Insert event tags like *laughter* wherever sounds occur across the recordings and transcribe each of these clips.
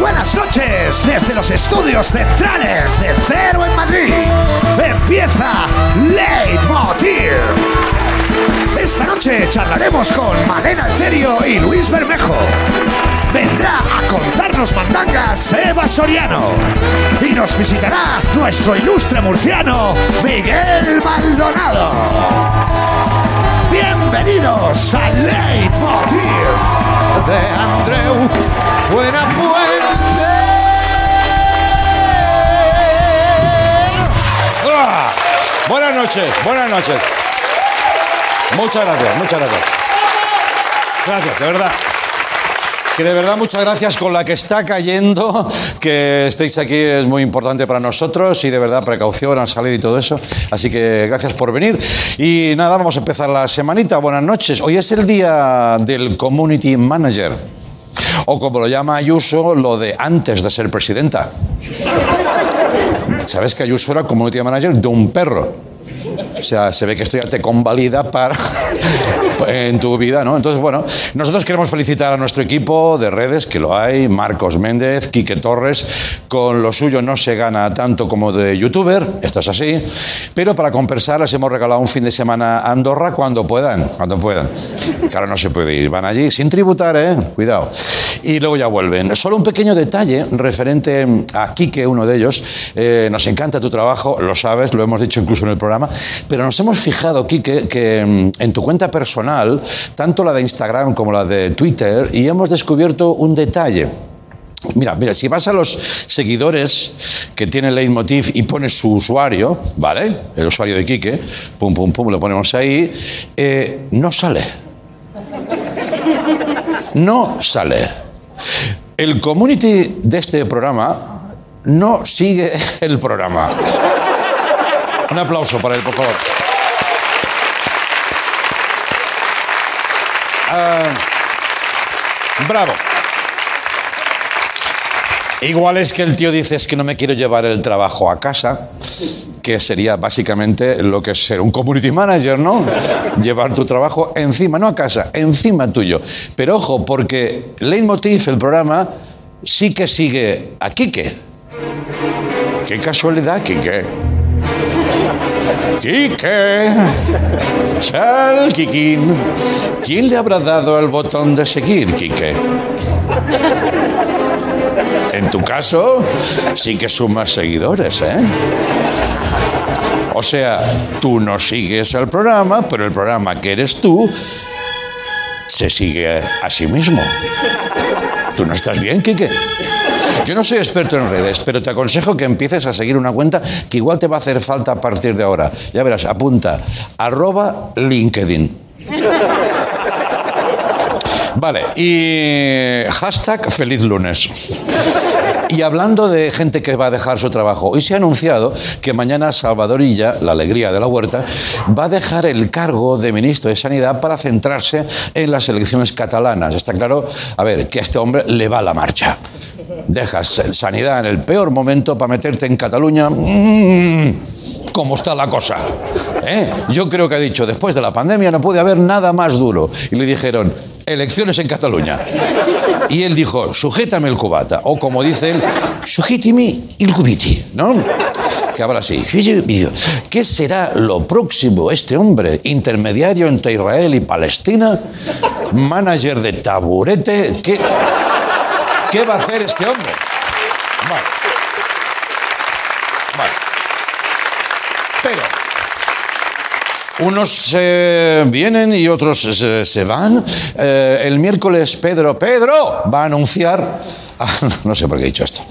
buenas noches desde los estudios centrales de Cero en Madrid. Empieza Leitmotiv. Esta noche charlaremos con Malena Alterio y Luis Bermejo. Vendrá a contarnos mandangas Eva Soriano. Y nos visitará nuestro ilustre murciano Miguel Maldonado. Bienvenidos a Leitmotiv de Andreu Buenafuente. ¡Hola! Buenas noches, buenas noches. Muchas gracias, muchas gracias. Gracias, de verdad. Que de verdad muchas gracias con la que está cayendo, que estéis aquí es muy importante para nosotros y de verdad precaución al salir y todo eso. Así que gracias por venir. Y nada, vamos a empezar la semanita. Buenas noches. Hoy es el día del Community Manager. O como lo llama Ayuso, lo de antes de ser presidenta. ¿Sabes que Ayuso era Community Manager de un perro? O sea, se ve que esto ya te convalida para en tu vida, ¿no? Entonces, bueno, nosotros queremos felicitar a nuestro equipo de redes, que lo hay, Marcos Méndez, Quique Torres, con lo suyo no se gana tanto como de youtuber, esto es así, pero para compensar les hemos regalado un fin de semana a Andorra cuando puedan, cuando puedan. Claro, no se puede ir, van allí sin tributar, ¿eh? Cuidado. Y luego ya vuelven. Solo un pequeño detalle referente a Quique, uno de ellos. Eh, nos encanta tu trabajo, lo sabes, lo hemos dicho incluso en el programa, pero nos hemos fijado, Quique, que mm, en tu cuenta personal, tanto la de Instagram como la de Twitter, y hemos descubierto un detalle. Mira, mira, si vas a los seguidores que tiene Leitmotiv y pones su usuario, ¿vale? El usuario de Quique, pum, pum, pum, lo ponemos ahí, eh, no sale. No sale. El community de este programa no sigue el programa. Un aplauso para él, por favor. Ah, bravo. Igual es que el tío dice es que no me quiero llevar el trabajo a casa, que sería básicamente lo que es ser un community manager, ¿no? Llevar tu trabajo encima, no a casa, encima tuyo. Pero ojo, porque Leitmotiv, el programa, sí que sigue a Quique. Qué casualidad, Quique. Quique. Chal, Kikín. ¿Quién le habrá dado el botón de seguir, Quique? En tu caso, sí que sumas seguidores, ¿eh? O sea, tú no sigues el programa, pero el programa que eres tú se sigue a sí mismo. ¿Tú no estás bien, Quique? Yo no soy experto en redes, pero te aconsejo que empieces a seguir una cuenta que igual te va a hacer falta a partir de ahora. Ya verás, apunta, arroba LinkedIn. Vale, y hashtag feliz lunes. Y hablando de gente que va a dejar su trabajo, hoy se ha anunciado que mañana Salvador Illa, la alegría de la huerta, va a dejar el cargo de ministro de Sanidad para centrarse en las elecciones catalanas. Está claro, a ver, que a este hombre le va la marcha. Dejas sanidad en el peor momento para meterte en Cataluña. Mm, ¿Cómo está la cosa? ¿Eh? Yo creo que ha dicho, después de la pandemia no puede haber nada más duro. Y le dijeron, elecciones en Cataluña. Y él dijo, sujétame el cubata. O como dice él, sujétime el cubiti, ¿no? Que habla así. ¿Qué será lo próximo este hombre? Intermediario entre Israel y Palestina, manager de taburete. ¿Qué, qué va a hacer este hombre? Vale. Vale. Pero unos se vienen y otros se, se van. Eh, el miércoles Pedro, Pedro va a anunciar, *laughs* no sé por qué he dicho esto,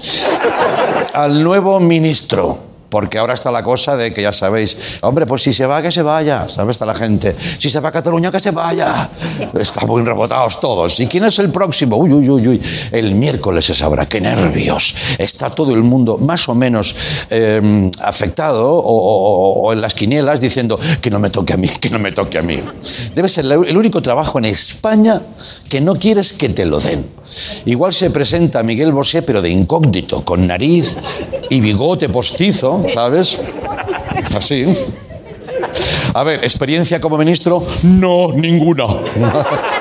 al nuevo ministro. Porque ahora está la cosa de que ya sabéis, hombre, pues si se va, que se vaya, ¿sabes? Está la gente. Si se va a Cataluña, que se vaya. Están muy rebotados todos. ¿Y quién es el próximo? Uy, uy, uy, uy. El miércoles se sabrá. ¡Qué nervios! Está todo el mundo más o menos eh, afectado o, o- o en las quinielas diciendo que no me toque a mí, que no me toque a mí. Debe ser el único trabajo en España que no quieres que te lo den. Igual se presenta Miguel Bosé, pero de incógnito, con nariz y bigote postizo, ¿sabes? Así. A ver, experiencia como ministro, no, ninguna. *laughs*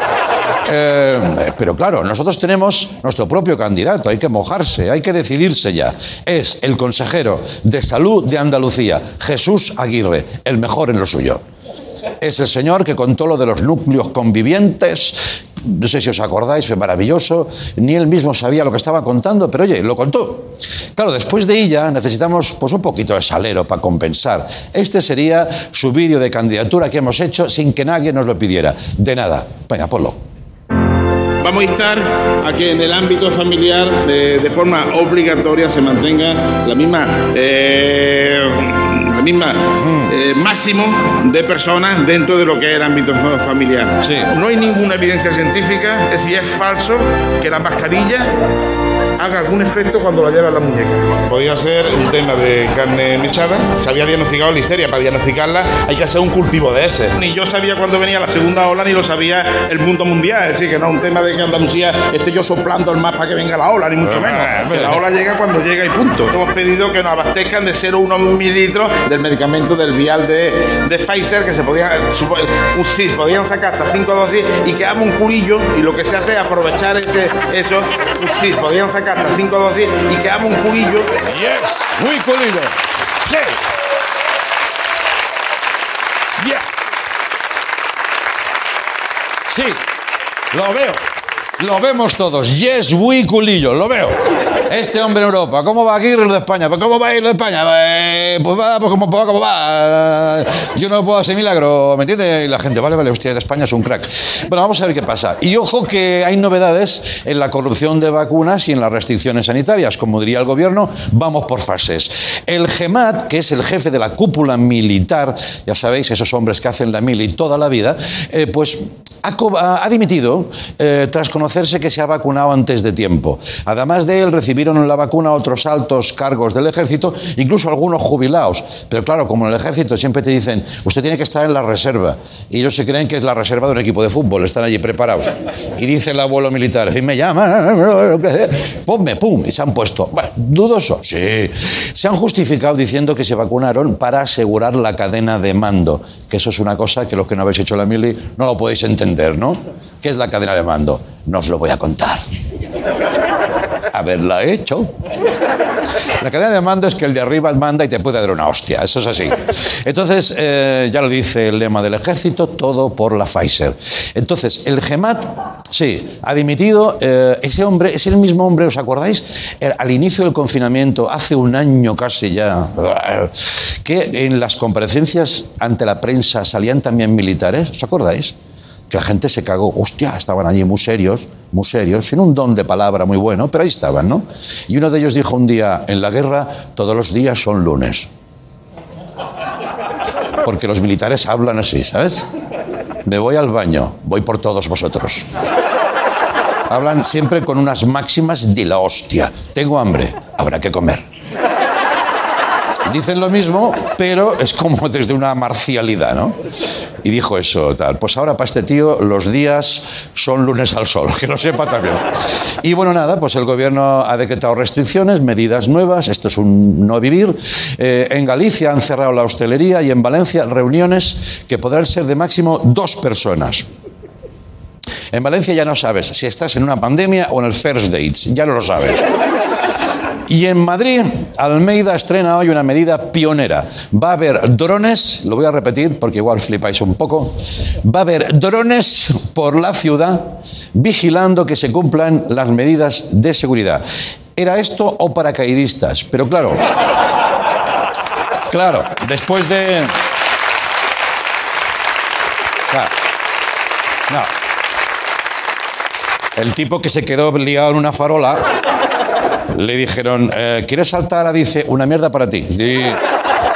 Eh, pero claro, nosotros tenemos nuestro propio candidato, hay que mojarse, hay que decidirse ya. Es el consejero de salud de Andalucía, Jesús Aguirre, el mejor en lo suyo. Es el señor que contó lo de los núcleos convivientes. No sé si os acordáis, fue maravilloso. Ni él mismo sabía lo que estaba contando, pero oye, lo contó. Claro, después de ella necesitamos pues un poquito de salero para compensar. Este sería su vídeo de candidatura que hemos hecho sin que nadie nos lo pidiera. De nada. Venga, ponlo. Vamos a instar a que en el ámbito familiar de, de forma obligatoria se mantenga la misma eh, la misma eh, máximo de personas dentro de lo que es el ámbito fa- familiar. Sí. No hay ninguna evidencia científica de si es falso que la mascarilla haga algún efecto cuando la lleva en la muñeca. Podía ser un tema de carne mechada. Se había diagnosticado listeria. Para diagnosticarla hay que hacer un cultivo de ese. Ni yo sabía cuándo venía la segunda ola, ni lo sabía el mundo mundial. Es decir, que no es un tema de que Andalucía esté yo soplando el para que venga la ola, ni mucho menos. Que la ola llega cuando llega y punto. Hemos pedido que nos abastezcan de 0,1 mililitros del medicamento del vial de, de Pfizer, que se un- sí, podían sacar hasta 5 dosis y que haga un curillo. Y lo que se hace es aprovechar ese, eso. Sí, podían sacar hasta 5 dosis y que haga un curillo. Yes, muy culillo. Sí. Yeah. Sí, lo veo. Lo vemos todos. Yes, muy culillo, lo veo. Este hombre en Europa, ¿cómo va aquí lo de España? Pues ¿cómo va a ir lo de España? Eh, Pues va, pues como va, como va. Yo no puedo hacer milagro, ¿me entiende? Y la gente, vale, vale, usted de España es un crack. Bueno, vamos a ver qué pasa. Y ojo que hay novedades en la corrupción de vacunas y en las restricciones sanitarias. Como diría el gobierno, vamos por fases. El GEMAT, que es el jefe de la cúpula militar, ya sabéis, esos hombres que hacen la mili toda la vida, eh, pues ha, ha- dimitido eh, tras conocerse que se ha vacunado antes de tiempo. Además de él, recibieron la vacuna otros altos cargos del ejército, incluso algunos jubilados. Pero claro, como en el ejército siempre te dicen, usted tiene que estar en la reserva. Y ellos se creen que es la reserva de un equipo de fútbol, están allí preparados. Y dice el abuelo militar, y me llama, ponme, pum, y se han puesto. Bueno, dudoso, sí. Se han justificado diciendo que se vacunaron para asegurar la cadena de mando, que eso es una cosa que los que no habéis hecho la mili no lo podéis entender, ¿no? ¿Qué es la cadena de mando? No os lo voy a contar. Haberla hecho. La cadena de mando es que el de arriba manda y te puede dar una hostia, eso es así. Entonces, eh, ya lo dice el lema del ejército, todo por la Pfizer. Entonces, el GEMAT, sí, ha dimitido. eh, ese hombre es el mismo hombre, ¿os acordáis? Eh, al inicio del confinamiento, hace un año casi ya, que en las comparecencias ante la prensa salían también militares, ¿os acordáis? Que la gente se cagó. Hostia, estaban allí muy serios, muy serios, sin un don de palabra muy bueno, pero ahí estaban, ¿no? Y uno de ellos dijo un día, en la guerra todos los días son lunes. Porque los militares hablan así, ¿sabes? Me voy al baño, voy por todos vosotros. Hablan siempre con unas máximas de la hostia. Tengo hambre, habrá que comer. Dicen lo mismo, pero es como *laughs* desde una marcialidad, ¿no? Y dijo eso, tal. Pues ahora para este tío los días son lunes al sol, *laughs* que lo sepa también. Y bueno, nada, pues el gobierno ha decretado restricciones, medidas nuevas, esto es un no vivir. Eh, en Galicia han cerrado la hostelería y en Valencia reuniones que podrán ser de máximo dos personas. En Valencia ya no sabes si estás en una pandemia o en el first dates, ya no lo sabes. Y en Madrid, Almeida estrena hoy una medida pionera. Va a haber drones, lo voy a repetir porque igual flipáis un poco, va a haber drones por la ciudad vigilando que se cumplan las medidas de seguridad. ¿Era esto o paracaidistas? Pero claro, claro, después de... No. El tipo que se quedó liado en una farola le dijeron, eh, ¿quieres saltar a dice una mierda para ti?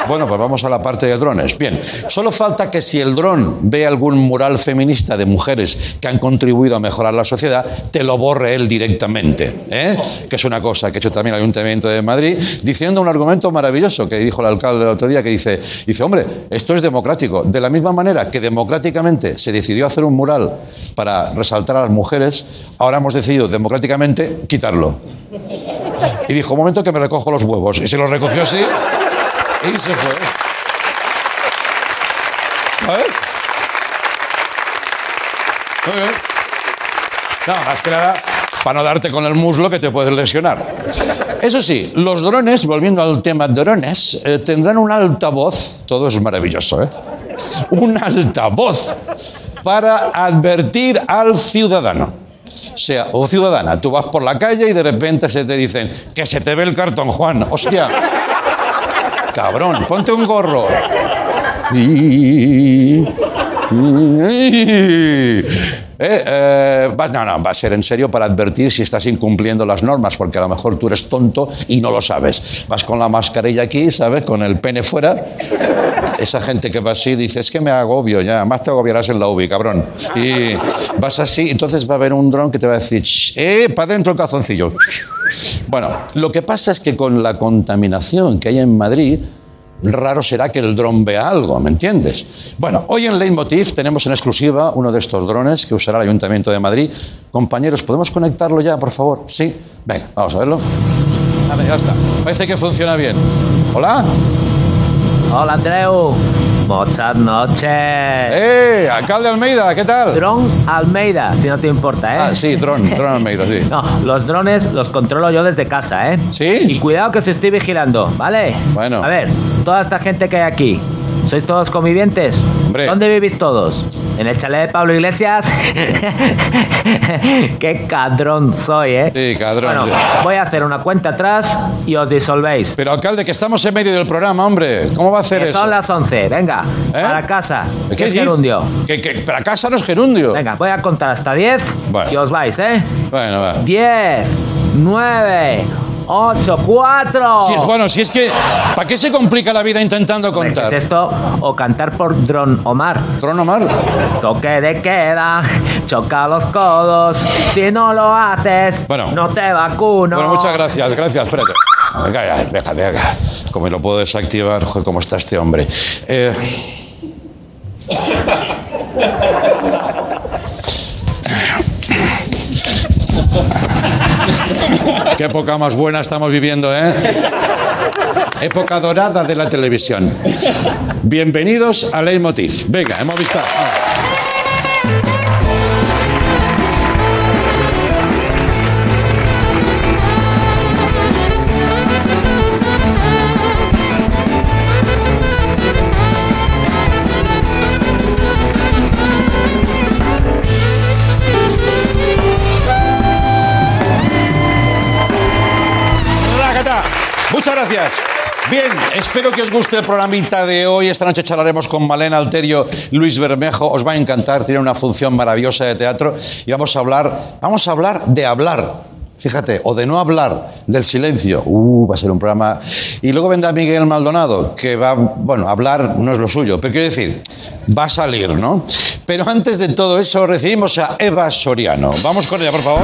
Bueno, pues vamos a la parte de drones. Bien, solo falta que si el dron ve algún mural feminista de mujeres que han contribuido a mejorar la sociedad, te lo borre él directamente. ¿eh? Que es una cosa que ha hecho también el Ayuntamiento de Madrid, diciendo un argumento maravilloso que dijo el alcalde el otro día, que dice, dice, hombre, esto es democrático. De la misma manera que democráticamente se decidió hacer un mural para resaltar a las mujeres, ahora hemos decidido democráticamente quitarlo. Y dijo, un momento que me recojo los huevos. Y se los recogió así y se fue. ¿Sabes? Muy bien. No, más que nada para no darte con el muslo que te puedes lesionar. Eso sí, los drones, volviendo al tema drones, eh, tendrán un altavoz, todo es maravilloso, ¿eh? Un altavoz para advertir al ciudadano. Sea, o ciudadana, tú vas por la calle y de repente se te dicen que se te ve el cartón, Juan. Hostia. Cabrón, ponte un gorro. Eh, eh, no, no, va a ser en serio para advertir si estás incumpliendo las normas, porque a lo mejor tú eres tonto y no lo sabes. Vas con la mascarilla aquí, ¿sabes? Con el pene fuera. Esa gente que va así dice, es que me agobio ya, más te agobiarás en la UBI, cabrón. Y vas así, entonces va a haber un dron que te va a decir, "Shh, eh, para adentro el calzoncillo. Bueno, lo que pasa es que con la contaminación que hay en Madrid, raro será que el dron vea algo, ¿me entiendes? Bueno, hoy en Leitmotiv tenemos en exclusiva uno de estos drones que usará el Ayuntamiento de Madrid. Compañeros, ¿podemos conectarlo ya, por favor? Sí. Venga, vamos a verlo. Vale, ya está. Parece que funciona bien. ¿Hola? Hola Andreu, muchas noches. ¡Eh! Alcalde Almeida, ¿qué tal? Dron Almeida, si no te importa, ¿eh? Ah, sí, dron, *laughs* dron Almeida, sí. No, los drones los controlo yo desde casa, ¿eh? ¿Sí? Y cuidado que os estoy vigilando, ¿vale? Bueno. A ver, toda esta gente que hay aquí, ¿sois todos convivientes? Hombre. ¿Dónde vivís todos? ¿En el chalet de Pablo Iglesias? *laughs* Qué cadrón soy, ¿eh? Sí, cadrón, Bueno, sí. voy a hacer una cuenta atrás y os disolvéis. Pero alcalde, que estamos en medio del programa, hombre. ¿Cómo va a hacer Que eso? son las 11, venga, ¿Eh? a la casa. ¿Qué ¿Qué es gerundio? Para casa no es gerundio. Venga, voy a contar hasta 10 Bueno. y os vais, ¿eh? Bueno, va. 10, 9, 8, 4. Sí, bueno, si es que, ¿para qué se complica la vida intentando ¿Qué contar? es esto? O cantar por Dron Omar. ¿Trono Mar? Toque de queda, choca los codos. Si no lo haces, Bueno. no te vacuno. Bueno, muchas gracias, gracias, espérate. Venga, ya, venga, venga. Como lo puedo desactivar, joder, cómo está este hombre. Eh, Qué época más buena estamos viviendo, ¿eh? Época dorada de la televisión. Bienvenidos a Leitmotiv. Venga, hemos visto. Muchas gracias. Bien, espero que os guste el programita de hoy. Esta noche charlaremos con Malena Alterio, Luis Bermejo. Os va a encantar, tiene una función maravillosa de teatro y vamos a hablar, vamos a hablar de hablar. Fíjate, o de no hablar, del silencio. Uh, va a ser un programa. Y luego vendrá Miguel Maldonado, que va, bueno, hablar no es lo suyo, pero quiero decir, va a salir, ¿no? Pero antes de todo eso, recibimos a Eva Soriano. Vamos con ella, por favor.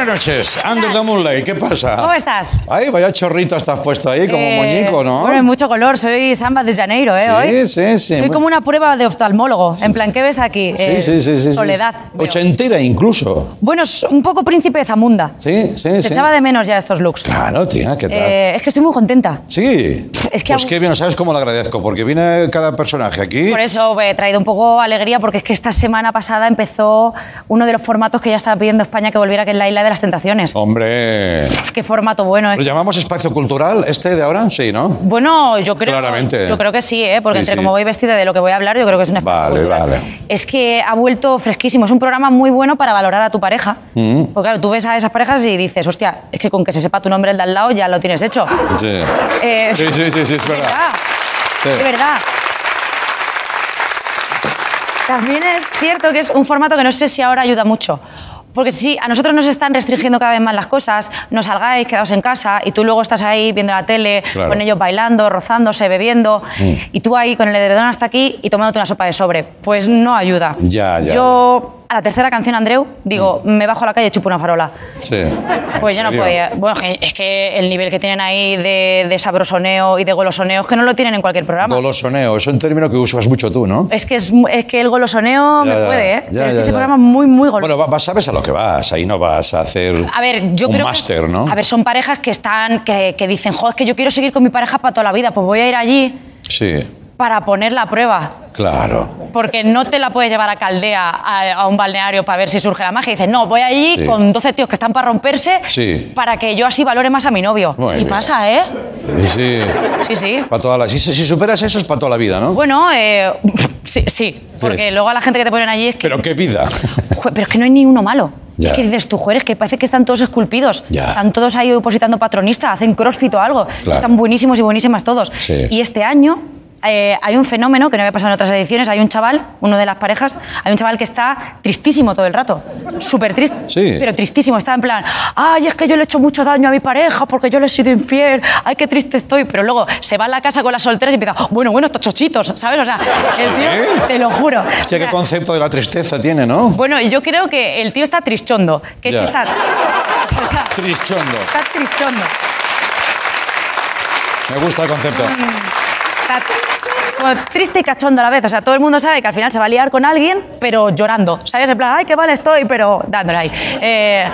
Buenas noches, Under the Moonlight, ¿qué pasa? ¿Cómo estás? Ay, vaya chorrito estás puesto ahí, como Eh, moñico, ¿no? Bueno, hay mucho color. Soy Samba de Janeiro, ¿eh? Sí, hoy. sí, sí. Soy como una prueba de oftalmólogo. En plan, ¿qué ves aquí? Sí, Eh, sí, sí, sí, sí. Soledad. veo. Ochentera incluso. Bueno, es un poco príncipe de Zamunda. Sí, sí, Te sí. echaba de menos ya estos looks. Claro, tía, ¿qué tal? Eh, es que estoy muy contenta. sí. es que pues qué bien, ¿sabes cómo lo agradezco? Porque viene cada personaje aquí. Por eso he traído un poco alegría, porque es que esta semana pasada empezó uno de los formatos que ya estaba pidiendo España que volviera, que es la Isla de las Tentaciones. Hombre. Qué formato bueno. ¿Lo es. llamamos espacio cultural este de ahora? Sí, ¿no? Bueno, yo creo, Claramente. yo creo que sí, ¿eh? porque Sí, entre sí. como voy vestida de lo que voy a hablar, yo creo que es un espacio Vale, cultural. vale. Es que ha vuelto fresquísimo. Es un programa muy bueno para valorar a tu pareja. Mm. Porque claro, tú ves a esas parejas y dices, hostia, es que con que se sepa tu nombre el de al lado ya lo tienes hecho. Sí. Eh, Sí, sí, sí, sí, es de verdad. verdad. Sí. De verdad. También es cierto que es un formato que no sé si ahora ayuda mucho. Porque sí, a nosotros nos están restringiendo cada vez más las cosas, no salgáis, quedaos en casa, y tú luego estás ahí viendo la tele, Claro. con ellos bailando, rozándose, bebiendo, y tú ahí con el edredón hasta aquí y tomándote una sopa de sobre. Pues no ayuda. Ya, ya. Yo a la tercera canción, Andreu, digo, me bajo a la calle y chupo una farola. Sí. Pues yo no podía. Bueno, es que- el nivel que tienen ahí de, de sabrosoneo y de golosoneo es que no lo tienen en cualquier programa. Golosoneo, es un término que usas mucho tú, ¿no? es que, es, es que el golosoneo Ya, me ya, puede, ¿eh? ya, es que ya, ese programa es muy, muy goloso. Bueno, va- va- sabes a lo que vas, ahí no vas a hacer A ver, yo un creo máster, ¿no? A ver, son parejas que están, que, que dicen, joder, es que yo quiero seguir con mi pareja para toda la vida, pues voy a ir allí Sí, para poner la prueba. claro. Porque no te la puedes llevar a Caldea, a, a un balneario, para ver si surge la magia. Y dices, no, voy allí Sí. con 12 tíos que están para romperse Sí. para que yo así valore más a mi novio. Muy y bien. pasa, ¿eh? Sí, Sí, sí. para toda la, si, si superas eso es para toda la vida, ¿no? Bueno, eh, *laughs* sí, sí, porque luego a la gente que te ponen allí es que... Pero qué vida. *laughs* Pero es que no hay ni uno malo. Ya. Es que dices tú, joder, es que parece que están todos esculpidos. Ya. Están todos ahí opositando patronista, hacen crossfit o algo. Claro. Están buenísimos y buenísimas todos. Sí. Y este año eh, hay un fenómeno que no había pasado en otras ediciones. Hay un chaval, uno de las parejas, hay un chaval que está tristísimo todo el rato. Súper triste. Sí. Pero tristísimo. Está en plan, ay, es que yo le he hecho mucho daño a mi pareja porque yo le he sido infiel. Ay, qué triste estoy. Pero luego se va a la casa con las solteras y empieza, bueno, bueno, estos chochitos, ¿sabes? O sea, el tío, te lo juro. Hostia, O sea, qué concepto de la tristeza tiene, ¿no? bueno, yo creo que el tío está trischondo. Que que está, *laughs* está, Trischondo. está trischondo. Me gusta el concepto. Está como triste y cachondo a la vez. O sea, todo el mundo sabe que al final se va a liar con alguien, pero llorando. ¿Sabes? En plan, ay, qué mal estoy, pero dándole ahí. Eh,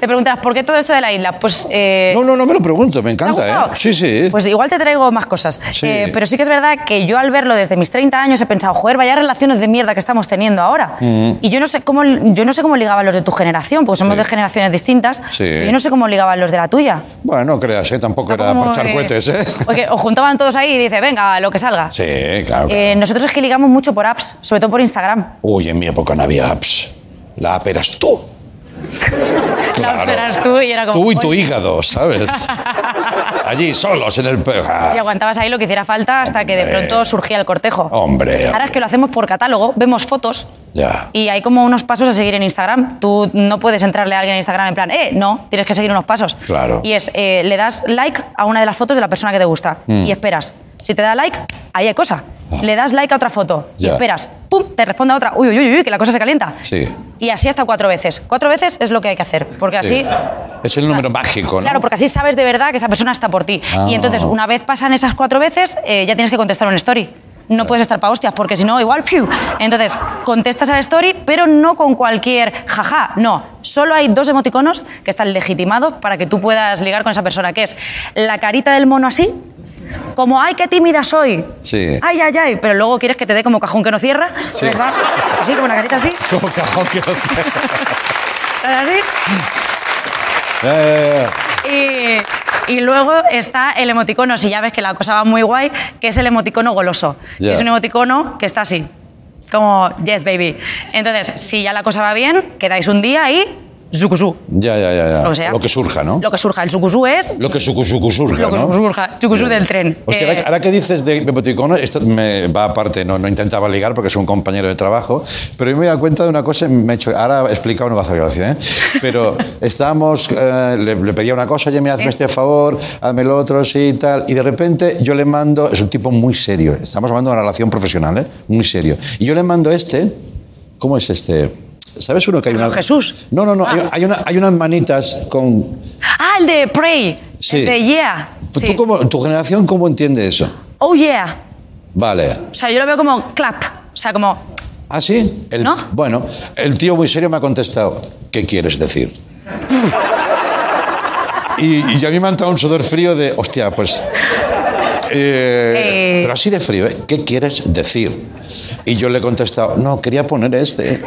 te preguntarás, ¿por qué todo esto de la isla? Pues... eh, No, no, no me lo pregunto, me ¿Te ha encanta? ¿eh? Sí, sí. Pues igual te traigo más cosas. Sí. Eh, pero sí que es verdad que yo al verlo desde mis 30 años he pensado, joder, vaya relaciones de mierda que estamos teniendo ahora. Y yo no sé cómo yo no sé cómo ligaban los de tu generación, porque somos Mm. Sí. de generaciones distintas. Sí. pero Yo no sé cómo ligaban los de la tuya. Bueno, no creas, ¿eh? Tampoco era para echar cohetes, ¿eh? Porque os juntaban todos ahí y dice, venga, lo que salga. Sí, claro. Eh, nosotros es que ligamos mucho por apps, sobre todo por Instagram. Uy, en mi época no había apps. La app eras tú. *laughs* La eras tú y era como... Tú y tu hígado, ¿sabes? *laughs* Allí, solos en el... Ah, Y aguantabas ahí lo que hiciera falta hasta que de Hombre. pronto surgía el cortejo. Hombre, Ahora es que lo hacemos por catálogo, vemos fotos Ya. y hay como unos pasos a seguir en Instagram. Tú no puedes entrarle a alguien en Instagram en plan, eh, no, tienes que seguir unos pasos. Claro. Y es, eh, le das like a una de las fotos de la persona que te gusta Mm. y esperas. Si te da like, ahí hay cosa. Le das like a otra foto y Ya. esperas. ¡Pum! Te responde a otra. Uy, uy, uy, uy, que la cosa se calienta. Sí. Y así hasta cuatro veces. Cuatro veces es lo que hay que hacer. Porque así. Sí. Es el número mágico, ¿no? Claro, porque así sabes de verdad que esa persona está por ti. Ah. Y entonces, una vez pasan esas cuatro veces, eh, ya tienes que contestar una story. No puedes estar para hostias, porque si no, igual, ¡fiu! Entonces, contestas a la story, pero no con cualquier jaja, no. Solo hay dos emoticonos que están legitimados para que tú puedas ligar con esa persona, que es la carita del mono así, como, ¡ay, qué tímida soy! Sí. ¡Ay, ay, ay! Pero luego quieres que te dé como cajón que no cierra. Sí. Así, como una carita así. *laughs* Como cajón que no te- *laughs* así. Eh, Y, y luego está el emoticono, si ya ves que la cosa va muy guay, que es el emoticono goloso. Que es un emoticono que está así, como yes baby. Entonces, si ya la cosa va bien, quedáis un día y zukusú. ya, ya, ya, ya. Lo que sea. surja, ¿no? Lo que surja. El zukusú es Lo que suku surja, lo que ¿no? surja. Del tren. Hostia, Eh, ahora, ahora que dices de emoticono, esto me va aparte, no, no intentaba ligar porque es un compañero de trabajo, pero yo me he dado cuenta de una cosa, me he hecho, ahora he explicado, no va a hacer gracia, ¿eh? pero *laughs* estábamos, eh, le, le pedía una cosa, oye, me hazme Sí. este favor, hazme lo otro, sí y tal, y de repente yo le mando, es un tipo muy serio, estamos hablando de una relación profesional, ¿eh? muy serio, y yo le mando este, ¿cómo es este? ¿Sabes uno que hay una... Jesús. No, no, no, hay, Ah. hay una, hay unas manitas con... Ah, el de Pray. Sí. El de Yeah. ¿Tú Sí. cómo- tu generación cómo entiende eso? Oh, yeah. Vale. O sea, yo lo veo como clap. O sea, como... ¿Ah, sí? El- ¿No? Bueno, el tío muy serio me ha contestado, ¿qué quieres decir? y, y a mí me ha entrado un sudor frío de, hostia, pues... eh, Eh. Pero así de frío, ¿eh? ¿Qué quieres decir? Y yo le he contestado, no, quería poner este.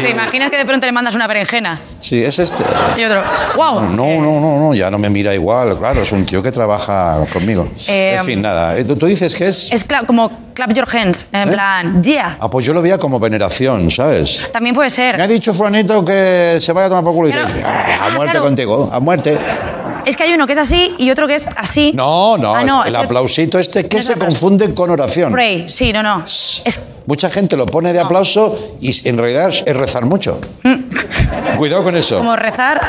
¿Te imaginas que de pronto le mandas una berenjena? Sí, es este. Y otro, wow. No, no, no, no, ya no me mira igual, claro, es un tío que trabaja conmigo. Eh, en fin, nada. Eh, ¿Tú, tú dices que es...? Es cla- como clap your hands, en ¿Sí? plan, yeah. Ah, pues yo lo veía como veneración, ¿sabes? También puede ser. Me ha dicho Juanito que se vaya a tomar por culo y Claro. dices, "Ah, a Ah, muerte claro. contigo, a muerte. Es que hay uno que es así y otro que es así. No, no, Ah, el yo- aplausito este que no se confunde con oración. Pray, sí, no, no. Es, Mucha gente lo pone de aplauso y en realidad es rezar mucho. Cuidado con eso. como rezar.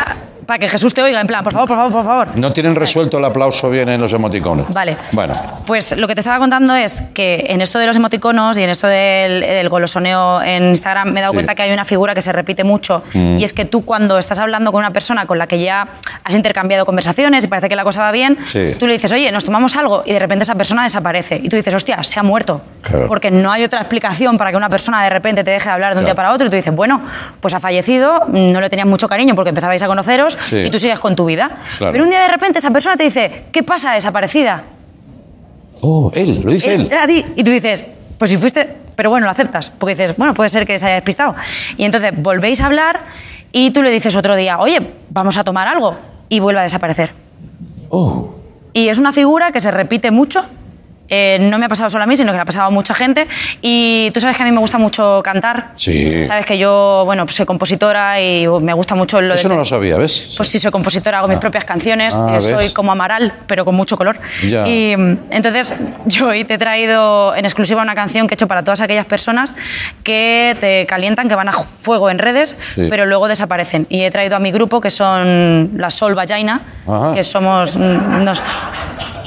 Para que Jesús te oiga, en plan, por favor, por favor, por favor. No tienen resuelto el aplauso bien en los emoticonos. Vale. Bueno, Pues lo que te estaba contando es que en esto de los emoticonos y en esto del, del golosoneo en Instagram me he dado Sí. cuenta que hay una figura que se repite mucho y es que tú cuando estás hablando con una persona con la que ya has intercambiado conversaciones y parece que la cosa va bien, Sí. tú le dices, oye, nos tomamos algo y de repente esa persona desaparece y tú dices, hostia, se ha muerto. Claro. Porque no hay otra explicación para que una persona de repente te deje de hablar de un Claro. día para otro y tú dices, bueno, pues ha fallecido, no le tenías mucho cariño porque empezabais a conoceros Sí. y tú sigues con tu vida. Claro. Pero un día de repente esa persona te dice, ¿qué pasa desaparecida? oh, él, lo dice él. A ti. Y tú dices, pues si fuiste, pero bueno, lo aceptas, porque dices, bueno, puede ser que se haya despistado. Y entonces volvéis a hablar y tú le dices otro día, oye, vamos a tomar algo, y vuelve a desaparecer. Oh, Y es una figura que se repite mucho. Eh, no me ha pasado solo a mí, sino que le ha pasado a mucha gente. Y tú sabes que a mí me gusta mucho cantar. Sí. Sabes que yo, bueno, pues soy compositora y me gusta mucho lo eso de... no lo sabía, ¿ves? Pues sí, soy compositora, hago mis propias canciones, Ah, eh, soy como Amaral, pero con mucho color. Ya. Y mm, entonces *laughs* yo hoy te he traído en exclusiva una canción que he hecho para todas aquellas personas que te calientan, que van a fuego en redes, Sí. pero luego desaparecen. Y he traído a mi grupo, que son la Soul Vagina, Ajá. que somos... mm, nos-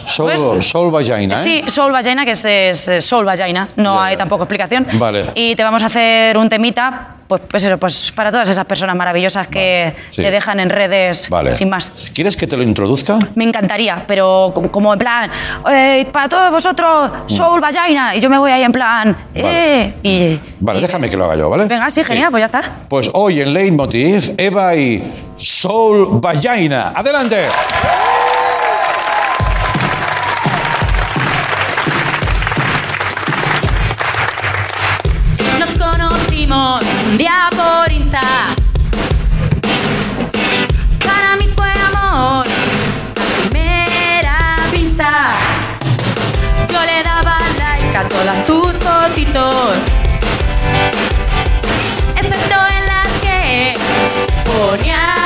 Soul, pues- Soul Vagina, ¿eh? Sí, Soul Vagina, que es, es, eh, Soul Vagina, no hay tampoco explicación. Vale. Y te vamos a hacer un temita, pues, pues eso, pues para todas esas personas maravillosas que sí. te dejan en redes Vale. sin más. ¿Quieres que te lo introduzca? Me encantaría, pero como, en plan, eh, para todos vosotros, Soul Vagina, y yo me voy ahí en plan, eh, y... Vale, y- déjame que lo haga yo, ¿vale? Venga, sí, genial, pues ya está. Pues hoy en Leitmotiv, Eva y Soul Vagina. ¡Adelante! Ponías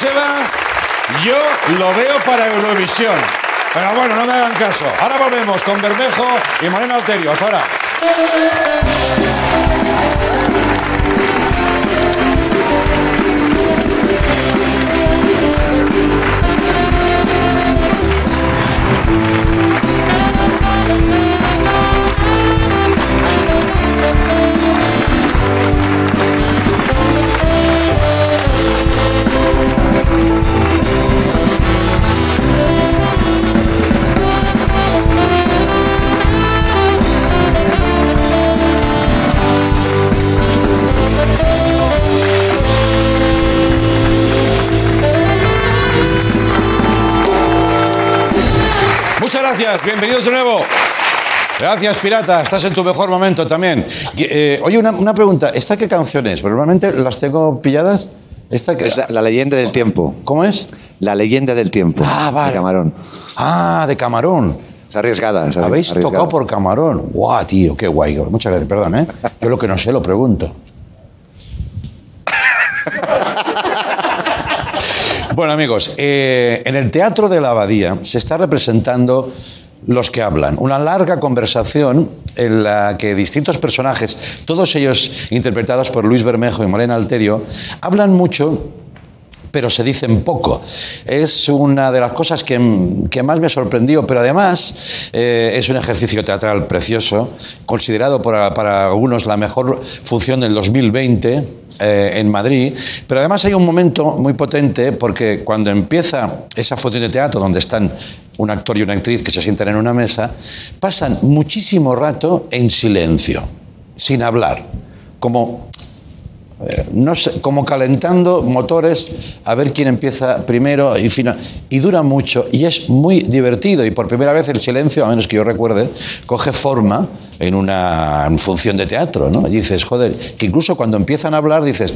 Gracias, Eva. Yo lo veo para Eurovisión. Pero bueno, no me hagan caso. Ahora volvemos con Bermejo y Moreno Alterio. Hasta ahora. Muchas gracias, bienvenidos de nuevo. Gracias, Pirata, estás en tu mejor momento también. Eh, oye, una, una pregunta, ¿esta qué canción es? Normalmente las tengo pilladas. Esta que- Es la, la leyenda del tiempo. ¿Cómo es? La leyenda del tiempo. Ah, vale. De Camarón. Ah, de Camarón. Es arriesgada. es Habéis arriesgada. tocado por Camarón. Guau, tío, qué guay. Muchas gracias, perdón, ¿eh? Yo lo que no sé lo pregunto. Bueno, amigos, eh, en el Teatro de la Abadía se está representando Los que hablan, una larga conversación en la que distintos personajes, todos ellos interpretados por Luis Bermejo y Morena Alterio, hablan mucho pero se dicen poco. Es una de las cosas que, que más me sorprendió, pero además eh, es un ejercicio teatral precioso, considerado por- para algunos la mejor función del 2020 eh, en Madrid, pero además hay un momento muy potente porque cuando empieza esa función de teatro donde están un actor y una actriz que se sientan en una mesa, pasan muchísimo rato en silencio, sin hablar, como no sé, como calentando motores a ver quién empieza primero y final. Y dura mucho y es muy divertido. Y por primera vez el silencio, a menos que yo recuerde, coge forma en una función de teatro, ¿no? Y dices, joder, que incluso cuando empiezan a hablar dices,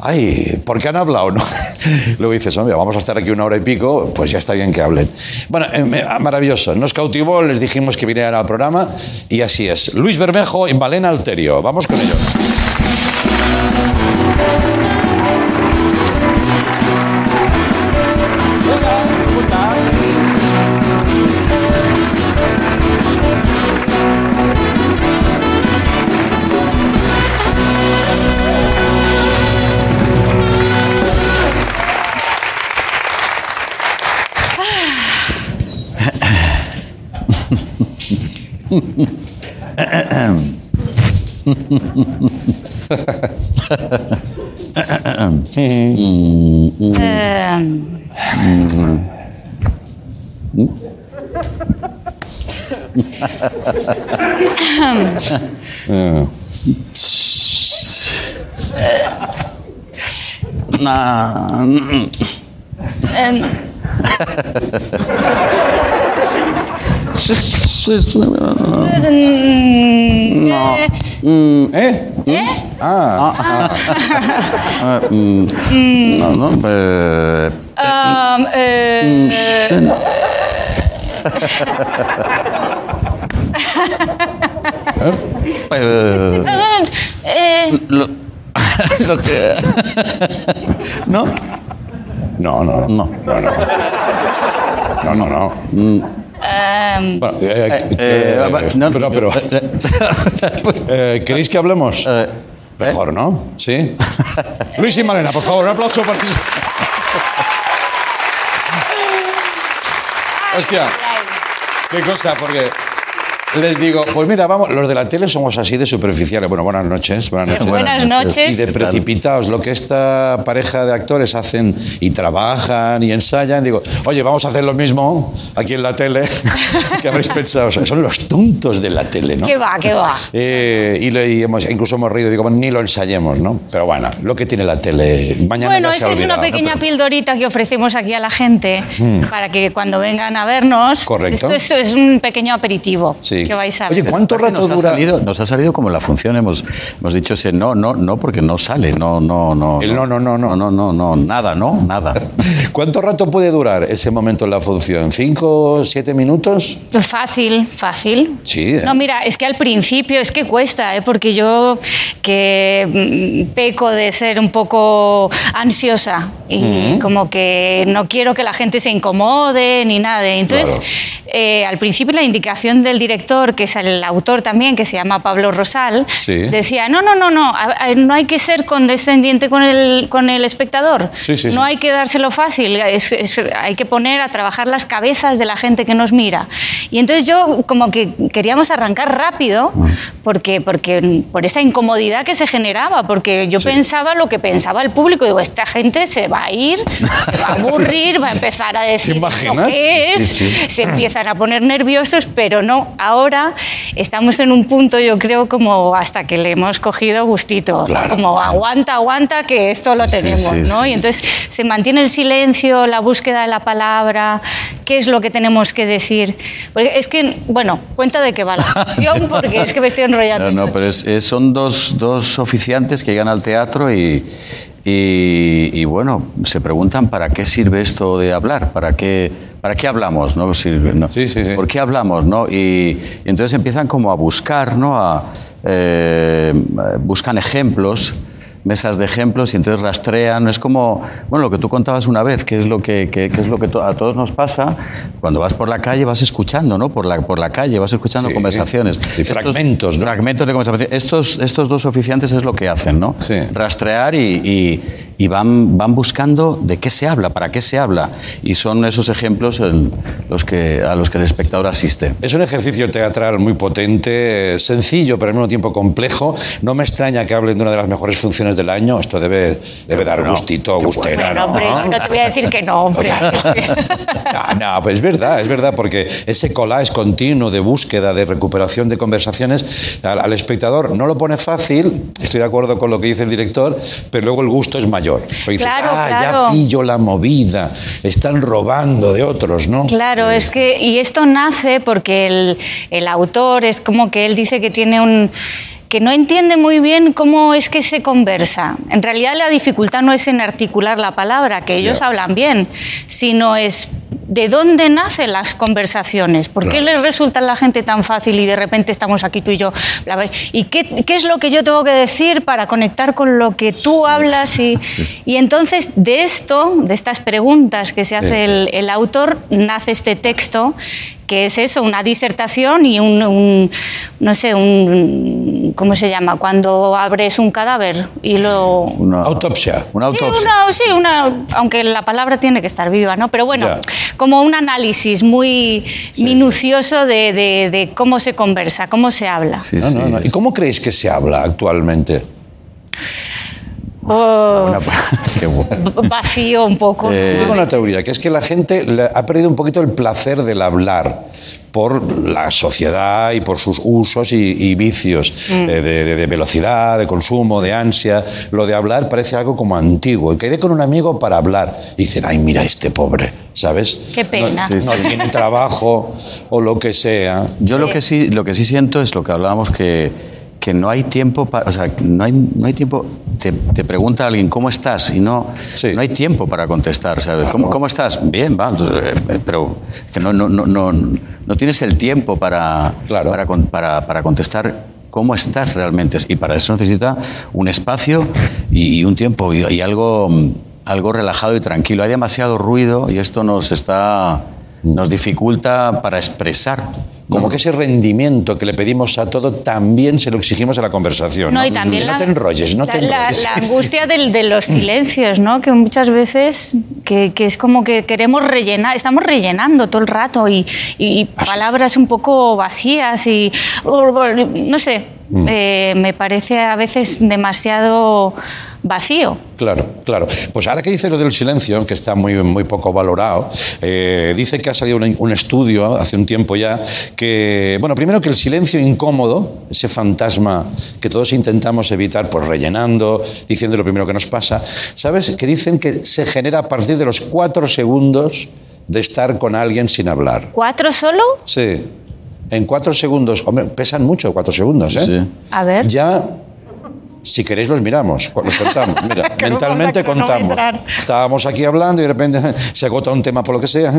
ay, ¿por qué han hablado? ¿no? *laughs* Luego dices, hombre, vamos a estar aquí una hora y pico, pues ya está bien que hablen. Bueno, eh, me- maravilloso. Nos cautivó, les dijimos que vinieran al programa y así es. Luis Bermejo y Malena Alterio. Vamos con ellos. Nah. Um. *laughs* *laughs* ¿Eh? Ah, No, no, eh, Um, eh, eh, eh, lo, *laughs* lo que... ¿No? no, no. No. No, no, no. Um, Bueno, eh, Eh, eh, no, pero, pero, *laughs* eh, ¿queréis que hablemos? Eh, Mejor, ¿no? ¿Sí? *laughs* Luis y Malena, por favor, un aplauso para ti. *laughs* Hostia, qué cosa, porque les digo, pues mira, vamos, los de la tele somos así de superficiales. Bueno, buenas noches. Buenas noches. Buenas noches. Y de precipitados, lo que esta pareja de actores hacen y trabajan y ensayan, digo, oye, vamos a hacer lo mismo aquí en la tele. *laughs* ¿Qué habréis pensado? O sea, son los tontos de la tele, ¿no? ¿Qué va, qué va? Eh, y, le- y hemos, incluso hemos reído, digo, bueno, ni lo ensayemos, ¿no? Pero bueno, lo que tiene la tele, mañana Bueno, ya se esta ha es una olvidado, ¿no? pequeña Pero- pildorita que ofrecemos aquí a la gente para que cuando vengan a vernos, Correcto. esto es, es un pequeño aperitivo Sí. Que vais a Oye, ver. ¿cuánto rato nos ha, dura? salido, nos ha salido como la función, hemos, hemos dicho ese no, no, no, porque no sale, no, no, no. El no, no, no, no. No, no, no, nada, no, nada. *laughs* ¿Cuánto rato puede durar ese momento en la función? ¿Cinco, siete minutos? Fácil, fácil. Sí, ¿eh? No, mira, es que al principio es que cuesta, ¿eh? porque yo que mm, peco de ser un poco ansiosa y como que no quiero que la gente se incomode ni nada. Entonces, eh, al principio la indicación del director, que es el autor también, que se llama Pablo Rosal, Sí. decía, no, no, no, no, a- a- no hay que ser condescendiente con el, con el espectador, Sí, sí, no hay que dárselo fácil, es- es- hay que poner a trabajar las cabezas de la gente que nos mira. Y entonces yo como que queríamos arrancar rápido porque, porque por esta incomodidad que se generaba, porque yo pensaba lo que pensaba el público, digo, esta gente se va a ir, se va a *laughs* aburrir, va a empezar a decir, ¿esto imaginas? qué es? Se empiezan a poner nerviosos, pero no, ahora estamos en un punto, yo creo, como hasta que le hemos cogido gustito, Claro. como aguanta, aguanta, que esto lo tenemos, sí, ¿no? sí. Y entonces se mantiene el silencio, la búsqueda de la palabra, qué es lo que tenemos que decir. Porque es que, bueno, cuenta de qué va la canción, *laughs* porque es que me estoy enrollando. No, no, pero es- es- son dos, dos oficiantes que llegan al teatro y, Y, y, bueno, se preguntan para qué sirve esto de hablar, para qué, para qué hablamos, ¿no? Sirve, ¿no? Sí, sí, sí. ¿Por qué hablamos, no? Y, y entonces empiezan como a buscar, ¿no? A, eh, buscan ejemplos mesas de ejemplos y entonces rastrean. Es como, bueno, lo que tú contabas una vez, que es lo que, que- que es lo que to- a todos nos pasa. Cuando vas por la calle vas escuchando, ¿no? Por la, por la calle vas escuchando Sí. conversaciones. Y fragmentos, ¿no? Fragmentos de conversación. Estos, estos dos oficiantes es lo que hacen, ¿no? Sí. Rastrear y, y- y van, van buscando de qué se habla, para qué se habla. Y son esos ejemplos el- los que, a los que el espectador asiste. Es un ejercicio teatral muy potente, sencillo, pero al mismo tiempo complejo. No me extraña que hablen de una de las mejores funciones del año. Esto debe, debe dar gustito, gustera. Bueno, hombre, ¿no? no te voy a decir que no, hombre. *laughs* Ah, no, pues es verdad, es verdad, porque ese collage continuo de búsqueda, de recuperación de conversaciones, al, al espectador no lo pone fácil, estoy de acuerdo con lo que dice el director, pero luego el gusto es mayor. Dices, Claro, ah, claro. ya pillo la movida, están robando de otros, ¿no? Claro, es que, y esto nace porque el, el autor es como que él dice que tiene un que no entiende muy bien cómo es que se conversa. En realidad la dificultad no es en articular la palabra, que ellos hablan bien, sino es de dónde nacen las conversaciones. ¿Por qué les resulta a la gente tan fácil y de repente estamos aquí tú y yo? ¿Y qué, qué es lo que yo tengo que decir para conectar con lo que tú hablas? Y, y entonces de esto, de estas preguntas que se hace el, el autor, nace este texto que es eso, una disertación y un, un- no sé, un, ¿cómo se llama? Cuando abres un cadáver y lo... Una Autopsia. Una Sí, autopsia. una, sí, una- aunque la palabra tiene que estar viva, ¿no? Pero bueno, Ya. como un análisis muy minucioso de, de- de cómo se conversa, cómo se habla. Sí, No, sí. no, no. ¿Y cómo creéis que se habla actualmente? Oh, Una- *laughs* qué bueno. vacío un poco. Eh, Yo tengo una teoría, que es que la gente ha perdido un poquito el placer del hablar por la sociedad y por sus usos y, y vicios eh, de, de- de velocidad, de consumo, de ansia. Lo de hablar parece algo como antiguo. Y quedé con un amigo para hablar. Y dicen, ay, mira este pobre, ¿sabes? Qué pena. No, no tiene trabajo o lo que sea. Yo lo que sí, lo que sí siento es lo que hablábamos que, que no hay tiempo para, o sea, no hay, no hay tiempo. Te, te pregunta alguien cómo estás y no, Sí. no hay tiempo para contestar, ¿sabes? ¿Cómo, cómo estás? Bien, va, eh, pero que no, no, no, no, no tienes el tiempo para, Claro. para, para, para contestar. ¿Cómo estás realmente? Y para eso necesita un espacio y, un tiempo y, y algo, algo relajado y tranquilo. Hay demasiado ruido y esto nos está nos dificulta para expresar. Como que ese rendimiento que le pedimos a todo también se lo exigimos a la conversación. No, y también no la, te enrolles, no la, te la- enrolles. la angustia del- de los silencios, ¿no? Que muchas veces que, que es como que queremos rellenar, estamos rellenando todo el rato y, y palabras un poco vacías y no sé, Mm. eh, me parece a veces demasiado vacío. Claro, claro. Pues ahora que dice lo del silencio, que está muy, muy poco valorado, eh, dice que ha salido un, un estudio hace un tiempo ya que, bueno, primero que el silencio incómodo, ese fantasma que todos intentamos evitar, pues rellenando, diciendo lo primero que nos pasa, ¿sabes? Que dicen que se genera a partir de los cuatro segundos de estar con alguien sin hablar. ¿Cuatro solo? Sí. En cuatro segundos, hombre, pesan mucho cuatro segundos, ¿eh? Sí. A ver. Ya, si queréis, los miramos, los contamos. Mira, *laughs* mentalmente contamos. Estábamos aquí hablando y de repente *laughs* se agota un tema por lo que sea. *laughs*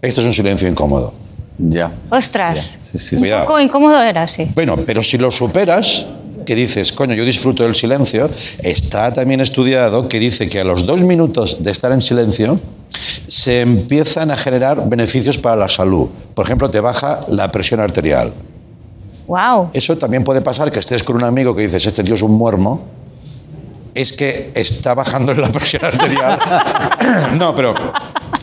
Esto es un silencio incómodo. Ya. Ostras. Sí, sí. Un poco incómodo era, sí. Bueno, pero si lo superas, que dices, coño, yo disfruto del silencio, está también estudiado que dice que a los dos minutos de estar en silencio se empiezan a generar beneficios para la salud. Por ejemplo, te baja la presión arterial. Wow. Eso también puede pasar que estés con un amigo que dices, este tío es un muermo, es que está bajando la presión arterial. *laughs* no, pero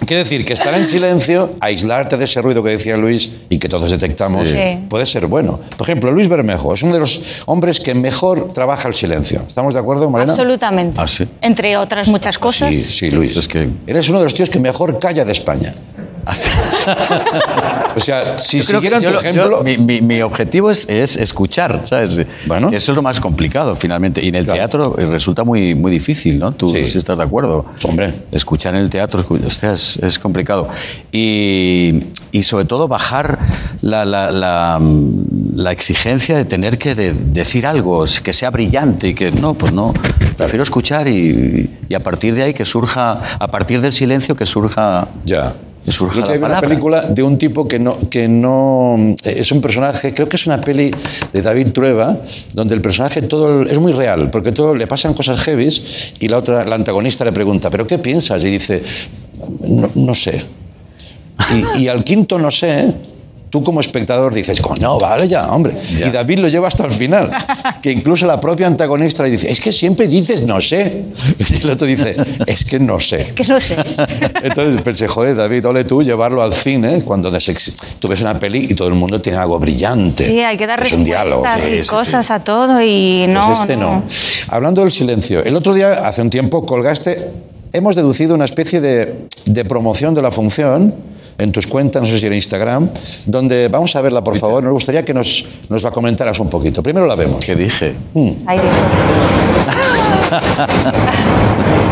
quiere decir que estar en silencio, aislarte de ese ruido que decía Luis y que todos detectamos, Sí. puede ser bueno. Por ejemplo, Luis Bermejo es uno de los hombres que mejor trabaja el silencio. ¿Estamos de acuerdo, Malena? Absolutamente. Ah, sí. Entre otras muchas cosas. Sí, sí, Luis. Es que- Eres uno de los tíos que mejor calla de España. *laughs* O sea, si siguieran tu lo- ejemplo... yo- mi, mi- mi objetivo es, es escuchar, ¿sabes? Bueno. Eso es lo más complicado, finalmente. Y en el Claro. teatro eh, resulta muy, muy difícil, ¿no? Tú Sí. sí estás de acuerdo. Hombre. Escuchar en el teatro, hostia, es, es complicado. Y, y sobre todo bajar la, la- la, la exigencia de tener que de- decir algo, que sea brillante y que no, pues no. Prefiero escuchar y, y a partir de ahí que surja, a partir del silencio que surja. Ya. Que surja Yo que la hay una película de un tipo que no, que no eh, es un personaje, creo que es una peli de David Trueba, donde el personaje todo es muy real, porque todo le pasan cosas heavies y la otra, la antagonista le pregunta, ¿pero qué piensas? Y dice, no, no sé. Y, y al quinto no sé, tú como espectador dices, no, vale ya, hombre. Ya. Y David lo lleva hasta el final. Que incluso la propia antagonista le dice, es que siempre dices no sé. Y el otro dice, es que no sé. Es que no sé. *laughs* Entonces pensé, joder, David, ole tú llevarlo al cine cuando tú ves una peli y todo el mundo tiene algo brillante. Sí, hay que dar es un respuestas sí, y sí, cosas sí. a todo y no. Pues este no. Hablando del silencio, el otro día, hace un tiempo, colgaste, hemos deducido una especie de, de promoción de la función en tus cuentas, no sé si en Instagram, donde, vamos a verla por favor, nos gustaría que nos, nos la comentaras un poquito. Primero la vemos. ¿Qué dije? Ahí digo. *laughs*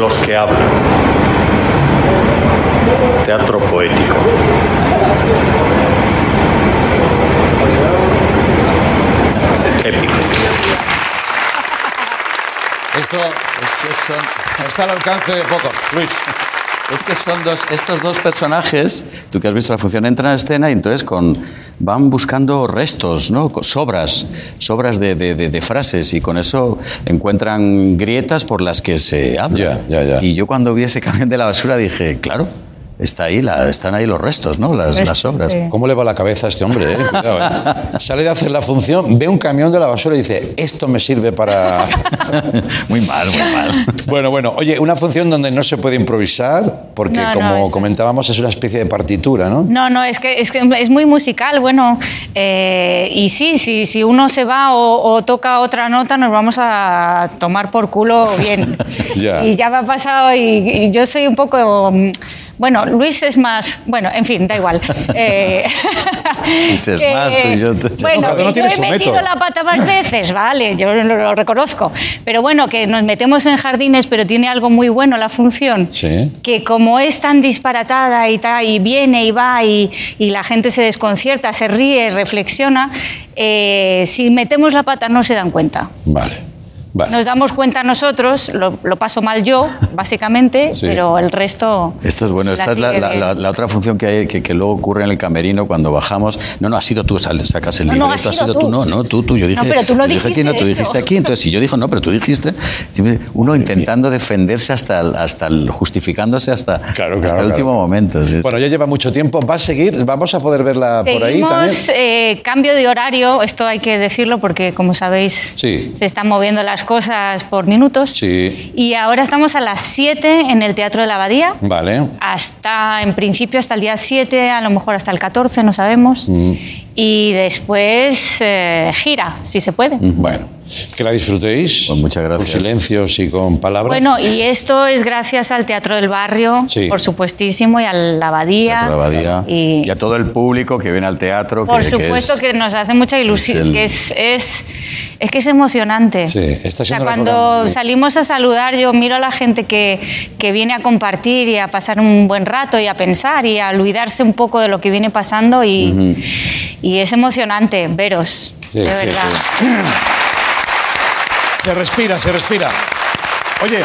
Los que hablan. Teatro poético. Épico. Esto Es que son, está al alcance de pocos. Luis. es que son dos, estos dos personajes, tú que has visto la función, entran a escena y entonces con, van buscando restos, ¿no? Sobras, sobras de, de- de- de frases y con eso encuentran grietas por las que se habla. Y yo cuando vi ese camión de la basura dije, claro, está ahí, la- están ahí los restos, ¿no? Las, Restos, las sobras. sí. ¿Cómo le va la cabeza a este hombre? eh? *laughs* Cuidado, eh. Sale de hacer la función, ve un camión de la basura y dice, esto me sirve para... *laughs* muy mal, muy mal. Bueno, bueno, oye, una función donde no se puede improvisar, porque No, no, como comentábamos es una especie de partitura, ¿no? No, no, es que es, que es muy musical, bueno, eh, y sí, sí, si uno se va o, o toca otra nota, nos vamos a tomar por culo bien. *laughs* Ya. Y ya me ha pasado, y, y yo soy un poco... Bueno, Luis es más... Bueno, en fin, da igual. *laughs* Eh, Luis es más, tú y yo te- Bueno, uno que yo he metido método. la pata más veces, vale, yo lo, lo reconozco. Pero bueno, que nos metemos en jardines, pero tiene algo muy bueno la función. Sí. Que como es tan disparatada y, ta- y viene y va y, y la gente se desconcierta, se ríe, reflexiona, eh, si metemos la pata no se dan cuenta. Vale. Vale. Nos damos cuenta nosotros, lo, lo paso mal yo, *laughs* básicamente, Sí. pero el resto... Esto es bueno. Esta es la, sigue la- bien. la- la otra función que, hay, que, que luego ocurre en el camerino cuando bajamos. No, no, ha sido tú, sacas el No, libro. no, ha sido tú. No, no, tú, tú. Yo dije, No, pero tú lo yo dije aquí, no, tú dijiste dijiste aquí. Entonces, si yo dijo, no, pero tú dijiste. Uno intentando defenderse hasta el, hasta el- justificándose hasta, Claro, hasta claro, el último momento. sí. Bueno, ya lleva mucho tiempo. ¿Va a seguir? ¿Vamos a poder verla por ahí también? Eh, cambio de horario, esto hay que decirlo porque como sabéis Sí. se están moviendo las cosas por minutos. Sí. Y ahora estamos a las 7 en el Teatro de la Abadía. Vale. Hasta, en principio, hasta el día 7, a lo mejor hasta el 14, no sabemos. Mm. Y después eh, gira, si se puede. Bueno, que la disfrutéis. Pues muchas gracias. Con silencios y con palabras. Bueno, y esto es gracias al Teatro del Barrio, Sí. por supuestísimo, y a la Abadía. Teatro Abadía. Y, Y a todo el público que viene al teatro. por que, supuesto es- que, nos hace mucha ilusión, es el- que es, es, es que es emocionante. Sí, está O sea, cuando salimos a saludar, yo miro a la gente que, que viene a compartir y a pasar un buen rato y a pensar y a olvidarse un poco de lo que viene pasando y, y es emocionante veros, Sí, de sí, verdad. sí. Se respira, se respira. Oye,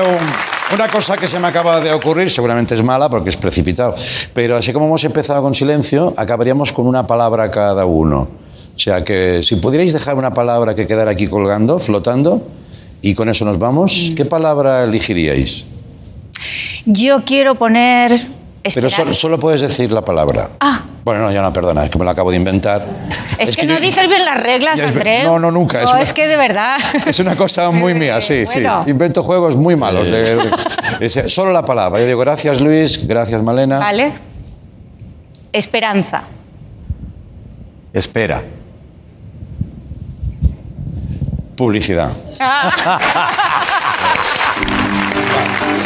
un- una cosa que se me acaba de ocurrir, seguramente es mala porque es precipitado, pero así como hemos empezado con silencio, acabaríamos con una palabra cada uno. O sea que si pudierais dejar una palabra que quedara aquí colgando, flotando, y con eso nos vamos. ¿qué palabra elegiríais? Yo quiero poner Pero solo, solo puedes decir la palabra. Ah. Bueno, no, ya no, perdona, es que me lo acabo de inventar. Es, que, no yo- dices bien las reglas, es- Andrés. no, no, nunca, es No, una- es que de verdad. Es una cosa *laughs* muy mía, sí, Bueno. sí. Invento juegos muy malos. de- de- es- solo la palabra. Yo digo gracias Luis, gracias Malena. Vale. Esperanza. Espera. Publicidad. *laughs* *laughs*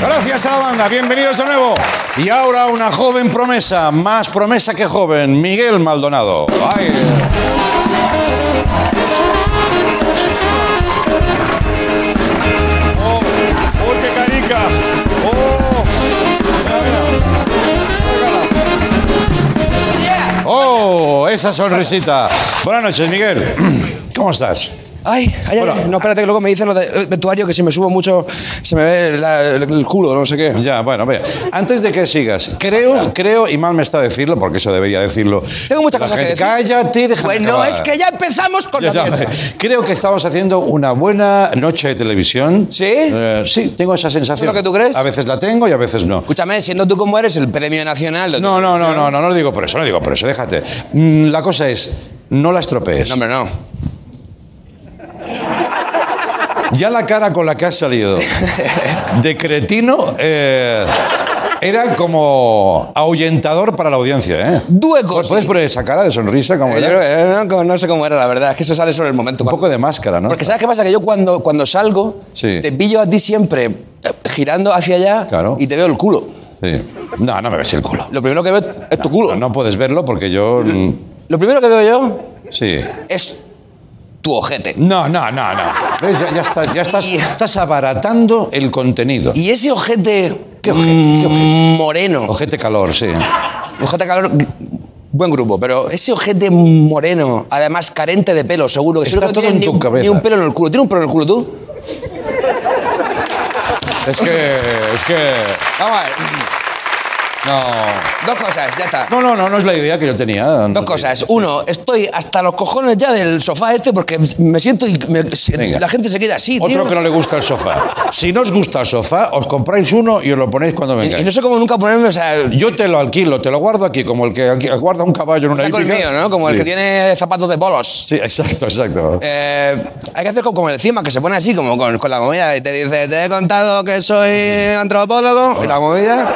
Gracias a la banda, bienvenidos de nuevo. Y ahora una joven promesa, más promesa que joven, Miguel Maldonado. Ay. Oh, oh, qué carica. Oh, mira. Oh, esa sonrisita. Buenas noches, Miguel. *clears throat* ¿Cómo estás? Ay, ay, ay, no, espérate, que luego me dicen lo del vestuario que si me subo mucho se me ve la- el, el culo, no sé qué. Ya, bueno, vea. Antes de que sigas, creo, creo, y mal me está decirlo, porque eso debería decirlo. Tengo muchas cosas que decir. Cállate, déjame Bueno, acabar. es que ya empezamos con Ya, la ya. Creo que estamos haciendo una buena noche de televisión. ¿Sí? Eh, sí, tengo esa sensación. ¿Es lo que tú crees? A veces la tengo y a veces no. Escúchame, siendo tú como eres el premio nacional de No, no, no, no, no, no lo digo por eso, no lo digo por eso, déjate. Mm, La cosa es, no la estropees. No, hombre, no. Ya la cara con la que has salido de cretino eh, era como ahuyentador para la audiencia, ¿eh? ¿Puedes poner esa cara de sonrisa como Yo era? eh, no, no sé cómo era, la verdad. Es que eso sale sobre el momento. Un poco de máscara, ¿no? Porque ¿sabes qué pasa? Que yo cuando, cuando salgo, Sí. te pillo a ti siempre eh, girando hacia allá Claro. y te veo el culo. Sí. No, no me ves el culo. Lo primero que veo es tu culo. No puedes verlo porque yo... mm, Lo primero que veo yo Sí. es tu ojete. No, no, no, no. ¿Ves? Ya, ya estás, ya estás, Y- estás abaratando el contenido. Y ese ojete, ¿Qué ojete? ¿Qué moreno, Ojete calor, sí. ojete calor, buen grupo, pero ese ojete moreno, además carente de pelo, seguro que Está seguro que no todo tiene en ni, tu un- cabeza. ni un pelo en el culo. ¿Tiene un pelo en el culo tú? Es que... Es que... Vamos a ver. No... Dos cosas, ya está. No, no, no, no es la idea que yo tenía. Dos cosas. Uno, estoy hasta los cojones ya del sofá este porque me siento y me- la gente se queda así, Otro tío. que no le gusta el sofá. Si no os gusta el sofá, os compráis uno y os lo ponéis cuando Y, vengáis. y no sé cómo nunca ponerme, o sea, Yo te lo alquilo, te lo guardo aquí, como el que alqui- guarda un caballo en una saco el hípica. mío, ¿no? Como el Sí. que tiene zapatos de bolos. Sí, exacto, exacto. Eh, hay que hacer como el encima, que se pone así, como con, con la comida, y te dice, te he contado que soy antropólogo, y la comida,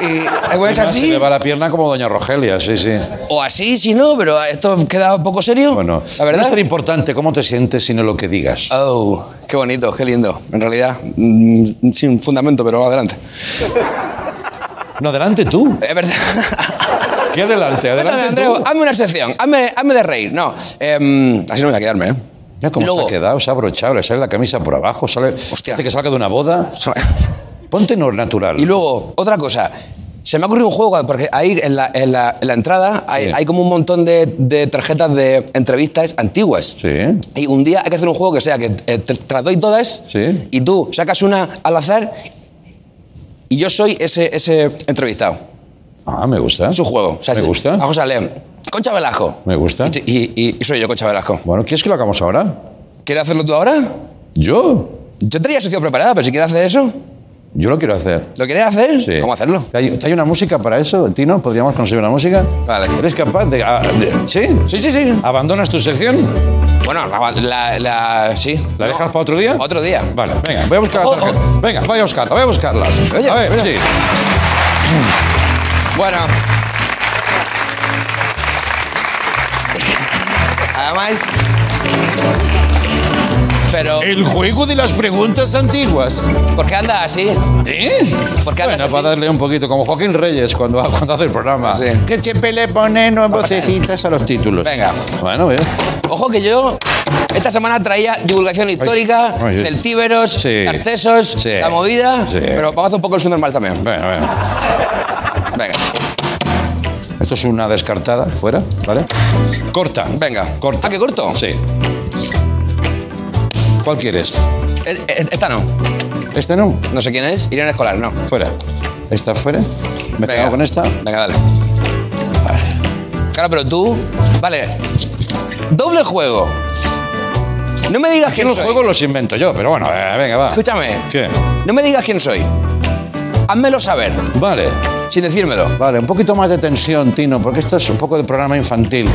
y es Y más, Se así, le va la pierna como doña Rogelia, sí, sí. o así, si no, pero esto queda un poco serio, Bueno, la verdad. no es tan importante cómo te sientes, sino lo que digas. Oh, qué bonito, qué lindo. En realidad, mm, sin fundamento, pero adelante. No, adelante tú. Es verdad. *laughs* ¿Qué adelante? Adelante Andreu, tú. hazme una sección, hazme, hazme de reír. No, em, así no me voy a quedarme, ¿eh? Mira cómo luego- se ha quedado, se ha abrochado, le sale la camisa por abajo, sale. Hostia. Hace que salga de una boda. Ponte no natural. Y luego, otra cosa. Se me ha ocurrido un juego, porque ahí en la, en la- en la entrada hay, Sí. hay como un montón de, de tarjetas de entrevistas antiguas. Sí. Y un día hay que hacer un juego que sea que eh, te, te las doy todas Sí. y tú sacas una al azar y yo soy ese, ese entrevistado. Ah, me gusta. Es un juego. O sea, Me gusta. A José León. Concha Velasco. Me gusta. Y, y- y- y soy yo, Concha Velasco. Bueno, ¿quieres que lo hagamos ahora? ¿Quieres hacerlo tú ahora? ¿Yo? Yo tenía sección preparada, pero si quieres hacer eso, Yo lo quiero hacer. ¿lo quieres hacer? Sí. ¿Cómo hacerlo? ¿Hay, hay una música para eso, Tino? ¿Podríamos conseguir una música? Vale. ¿Eres capaz de, ah, de- ¿Sí? Sí, sí, sí. ¿Abandonas tu sección? Bueno, la, la- la- sí. ¿La No. dejas para otro día? Otro día. Vale, venga, voy a buscar. Oh, tarjeta. Venga, voy a buscarla, voy a buscarla. Oye, a ver, sí. Bueno. Además. Pero. El juego de las preguntas antiguas. ¿Por qué andas así? ¿Eh? ¿Por qué andas Bueno, así? para darle un poquito, como Joaquín Reyes cuando, *laughs* cuando hace el programa. Sí. Que siempre le pone nuevas vocecitas a los títulos. Venga. Bueno, bien. Ojo que yo esta semana traía divulgación histórica, ay, ay. celtíberos, Sí. artesos, Sí. la movida. Sí. Pero vamos a hacer un poco el normal también. Bueno, bueno. Venga. Esto es una descartada, fuera, ¿vale? Corta. Venga. Corta. ¿Ah, qué corto? Sí. ¿Cuál quieres? Eh, eh, Esta no. ¿Este no? No sé quién es. Irene Escolar, no. Fuera. ¿Esta fuera? ¿Me Venga. pego con esta? Venga, dale. Claro, pero tú. Vale. Doble juego. No me digas quién los soy. juegos los invento yo, pero bueno, eh, venga, va. Escúchame. ¿Qué? No me digas quién soy. Házmelo saber, Vale. sin decírmelo. Vale, un poquito más de tensión, Tino, porque esto es un poco de programa infantil,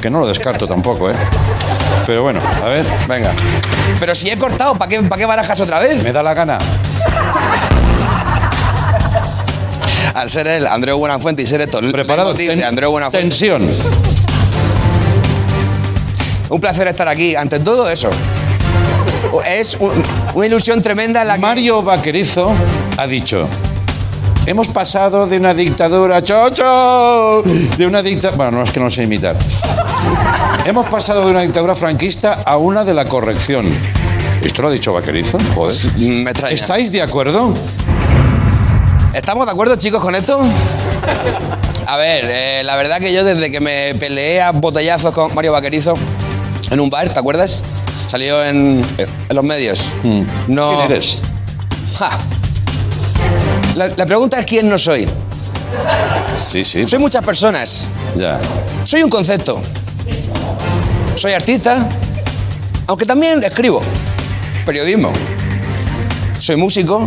que no lo descarto tampoco, ¿eh? Pero bueno, a ver, Venga. Pero si he cortado, ¿para qué, ¿para qué barajas otra vez? me da la gana. Al ser él, Andreu Buenafuente, y ser esto, el Preparado. Ten- de Andreu Buenafuente. tensión. Un placer estar aquí. Ante todo, eso. Es un- una ilusión tremenda la que... Mario Vaquerizo ha dicho. Hemos pasado de una dictadura, chocho, de una dictadura, bueno, no es que no sé imitar. Hemos pasado de una dictadura franquista a una de la corrección. ¿Esto lo ha dicho Vaquerizo? Joder. *laughs* Me extraña. ¿Estáis de acuerdo? ¿Estamos de acuerdo, chicos, con esto? A ver, eh, la verdad que yo desde que me peleé a botellazos con Mario Vaquerizo en un bar, ¿te acuerdas? Salió en, en los medios. No... ¿Quién eres? Ja. La, la pregunta es quién no soy. Sí, sí. Soy muchas personas. Ya. Soy un concepto. Soy artista, aunque también escribo. Periodismo. Soy músico.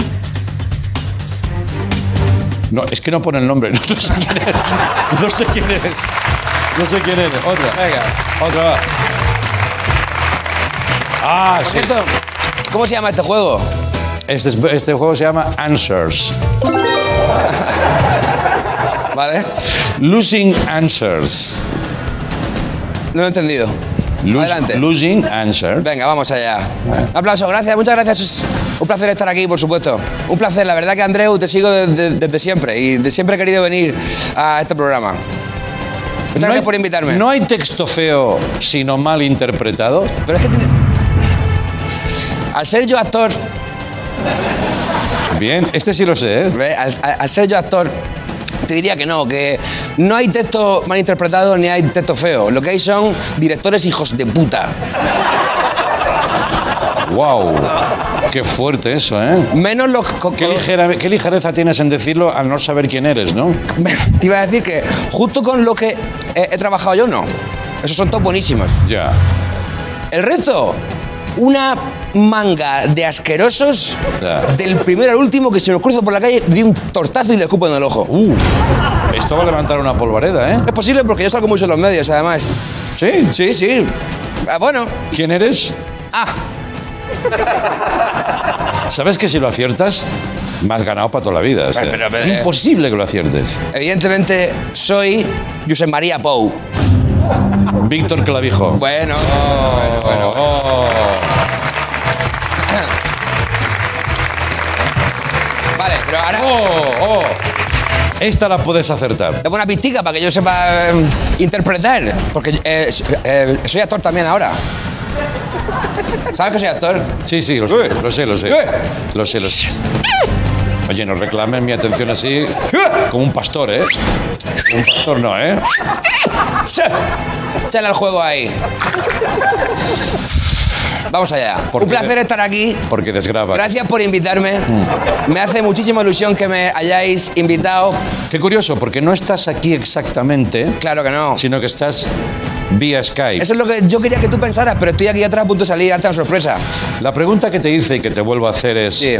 No, es que no pone el nombre. No, *laughs* no sé quién eres. No sé quién eres. No sé quién eres. Otra. Venga. Otra va. Ah, Por sí. cierto, ¿cómo se llama este juego? Este, es- este juego se llama Answers. *laughs* ¿Vale? Losing Answers. No lo he entendido. Lose- Adelante. Losing Answers. Venga, vamos allá. Un aplauso, gracias, muchas gracias. Es un placer estar aquí, por supuesto. Un placer, la verdad que Andreu te sigo desde, desde siempre y de siempre he querido venir a este programa. Muchas No gracias hay- por invitarme. No hay texto feo, sino mal interpretado. Pero es que tiene- al ser yo actor, Bien, este sí lo sé, ¿eh? ¿ve? al, al- al ser yo actor, te diría que no, que no hay texto mal interpretado ni hay texto feo. Lo que hay son directores hijos de puta. ¡Wow! Qué fuerte eso, ¿eh? Menos los... Qué, ligera- qué ligereza tienes en decirlo al no saber quién eres, ¿no? Te iba a decir que justo con lo que he, he trabajado yo, no. Esos son todos buenísimos. Ya. El resto, una manga de asquerosos del primero al último que se los cruzo por la calle, di un tortazo y le escupo en el ojo. Uh, esto va a levantar una polvareda, ¿eh? Es posible porque yo salgo mucho en los medios, además. ¿Sí? Sí, sí. Ah, bueno. ¿Quién eres? Ah, ¿Sabes que si lo aciertas, me has ganado para toda la vida? o sea, Pero, pero, es eh. imposible que lo aciertes. evidentemente soy Josep María Pou. Víctor Clavijo. Bueno, bueno, bueno. Oh. Ahora Oh, oh. Esta la puedes acertar. dame una pistica para que yo sepa eh, interpretar. Porque eh, eh, soy actor también ahora. ¿Sabes que soy actor? Sí, sí, lo sé, lo sé, lo sé. Lo sé, lo sé. Oye, no reclamen mi atención así como un pastor, ¿eh? Como un pastor no, ¿eh? Sí. Échale al juego ahí. Vamos allá. ¿Por Un placer estar aquí. Porque desgraba. Gracias por invitarme. Me hace muchísima ilusión que me hayáis invitado. Qué curioso, porque no estás aquí exactamente, Claro que no. sino que estás vía Skype. Eso es lo que yo quería que tú pensaras, pero estoy aquí atrás a punto de salir, darte una sorpresa. La pregunta que te hice y que te vuelvo a hacer es... Sí.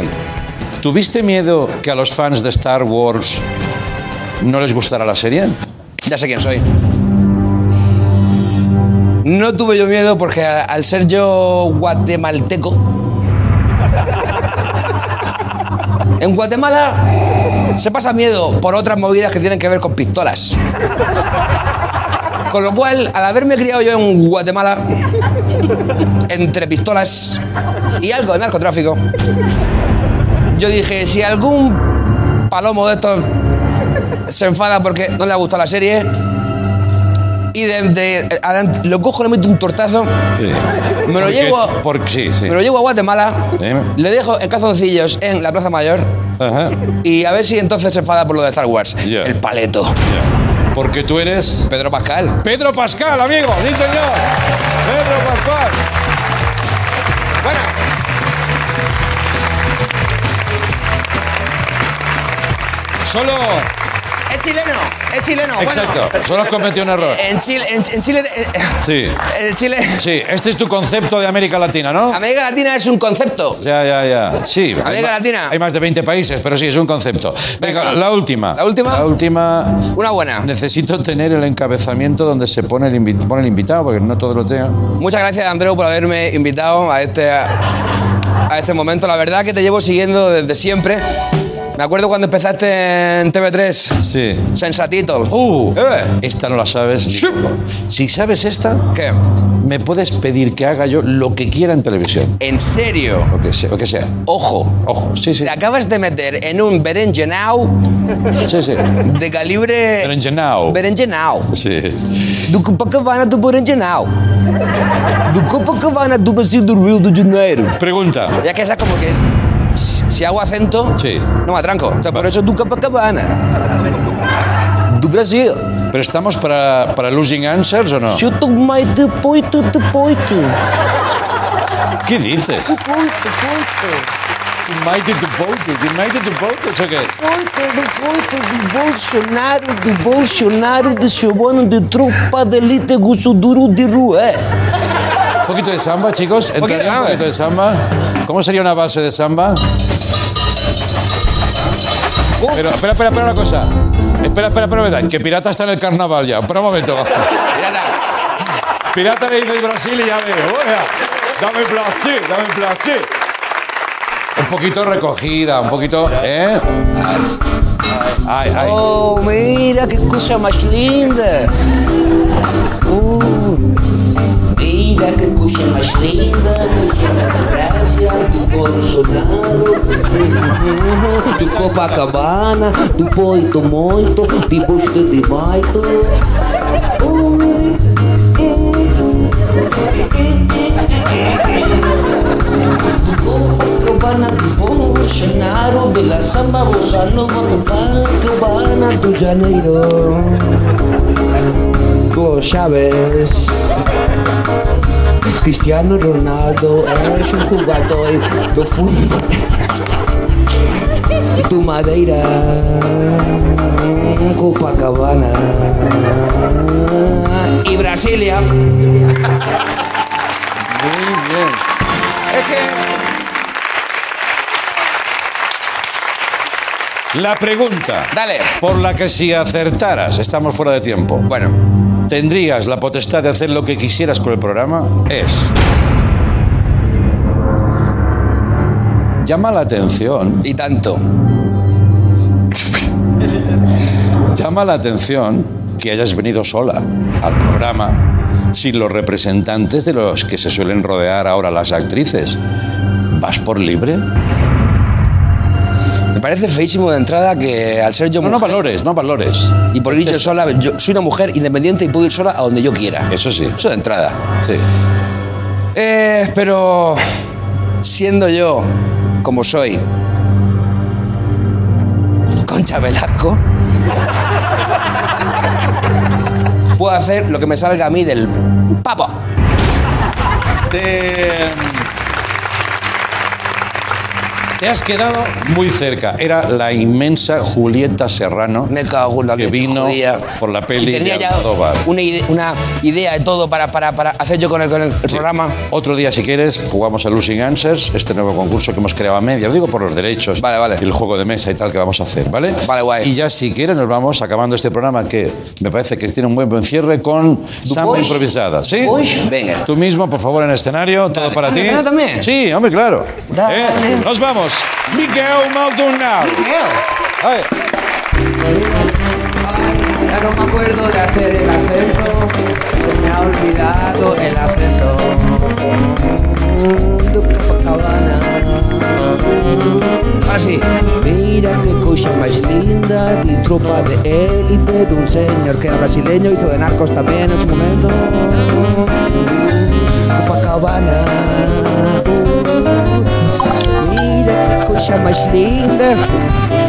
¿Tuviste miedo que a los fans de Star Wars no les gustara la serie? Ya sé quién soy. No tuve yo miedo porque al ser yo guatemalteco. *laughs* En Guatemala se pasa miedo por otras movidas que tienen que ver con pistolas. Con lo cual, al haberme criado yo en Guatemala, entre pistolas y algo de narcotráfico, yo dije, si algún palomo de estos se enfada porque no le ha gustado la serie y de, de- adelante- lo cojo, le meto un tortazo, me lo Porque- llevo, Porque, sí, sí. me lo llevo a Guatemala, le dejo en calzoncillos en la Plaza Mayor Ajá. y a ver si entonces se enfada por lo de Star Wars. Ya. El paleto. Ya. Porque tú eres... Pedro Pascal. Pedro Pascal, amigo. Sí, señor. Pedro Pascal. Bueno, Solo, Es chileno, es chileno. Exacto. Bueno, Solo has cometido un error. en Chile, en, en Chile, eh, Sí. en Chile, Sí, este es tu concepto de América Latina, ¿no? América Latina es un concepto. Ya, ya, ya. Sí. América Latina. Hay más de 20 países, pero sí, es un concepto. Venga, Venga. la última. ¿La última? La última. Una buena. Necesito tener el encabezamiento donde se pone el, invi- pone el invitado, porque no todo lo tengo. Muchas gracias, Andreu, por haberme invitado a este, a este momento. La verdad que te llevo siguiendo desde siempre. Me acuerdo cuando empezaste en TV3, Sí. Sensatito. Uh, Eh. esta no la sabes. ni. Si sabes esta, ¿Qué? me puedes pedir que haga yo lo que quiera en televisión. ¿En serio? Lo que sea. Lo que sea. Ojo. Ojo, sí, sí. Te acabas de meter en un berenjenau *laughs* Sí, sí. de calibre... Berenjenau. Berenjenau. Sí. Do Copacabana do Berenjenau. Do Copacabana do Brasil do Rio de Janeiro. Pregunta. Ya que esa como que... Si si hago acento, Sí. no me atranco. O sea, por eso do Copacabana. Do Brasil. ¿Pero estamos para, para losing answers o no? Eu tô mais de poito, de poito. ¿Qué dices? Poito, poito. United to Voters. United to Voters, ¿o qué es? Poito, de poito, do Bolsonaro, do Bolsonaro, de Giovanni, de tropa de elite, gusto duro de rua. Un poquito de samba, chicos. Entraría un samba. poquito de samba. ¿Cómo sería una base de samba? Pero espera, espera, espera una cosa. Espera, espera, espera, espera. Que Pirata está en el carnaval ya. Espera un momento. Pirata le dice Brasil y ya ve. "Oiga, Dame placer, dame placer. Un poquito recogida, un poquito. ¿Eh? Ay, ay. Oh, mira que cosa más linda. Uh, mira que cosa más linda. Me llena de gracia do Bolsonaro. Do Copacabana, do Poito Moito, de Bosque de Maito. Copacabana do Bolsonaro, de la samba bossa nova, Copacabana do Janeiro. Hugo Chávez. Cristiano Ronaldo es un jugador do fútbol do Madeira, Copacabana y Brasilia. Muy bien. Es que La pregunta. Dale. Por la que si acertaras, estamos fuera de tiempo. Bueno, tendrías la potestad de hacer lo que quisieras con el programa es. Llama la atención, y tanto. llama la atención que hayas venido sola al programa sin los representantes de los que se suelen rodear ahora las actrices. ¿Vas por libre? Me parece feísimo de entrada que al ser yo No, no mujer valores, no valores. y por ir yo sola, yo soy una mujer independiente y puedo ir sola a donde yo quiera. Eso sí. Eso de entrada. Sí. Eh, pero siendo yo como soy, Concha Velasco, puedo hacer lo que me salga a mí del papo. Te, te has quedado muy cerca. Era la inmensa Julieta Serrano Me cago en la que leche vino judía. por la Y peli tenía de ya Almodóvar. una, ide- una idea de todo para, para, para hacer yo con el, con el Sí. programa. Otro día, si quieres, jugamos a Losing Answers, este nuevo concurso que hemos creado a media. Lo digo por los derechos Vale, vale. y el juego de mesa y tal que vamos a hacer, ¿vale? Vale, guay. Y ya, si quieres, nos vamos acabando este programa que me parece que tiene un buen buen cierre con samba improvisada. ¿Sí? boys? Venga. Tú mismo, por favor, en escenario, todo para Ah, ti. ¿me queda también? Sí, hombre, claro. Dale. ¿Eh? Nos vamos. Miguel Maldonado. Ay. Ya no me acuerdo de hacer el acento, se me ha olvidado el acento. Así, mira qué cosa más linda, de tropa de élite, de un señor que era brasileño, hizo de narcos también en su momento. Copacabana. Mira qué cosa más linda.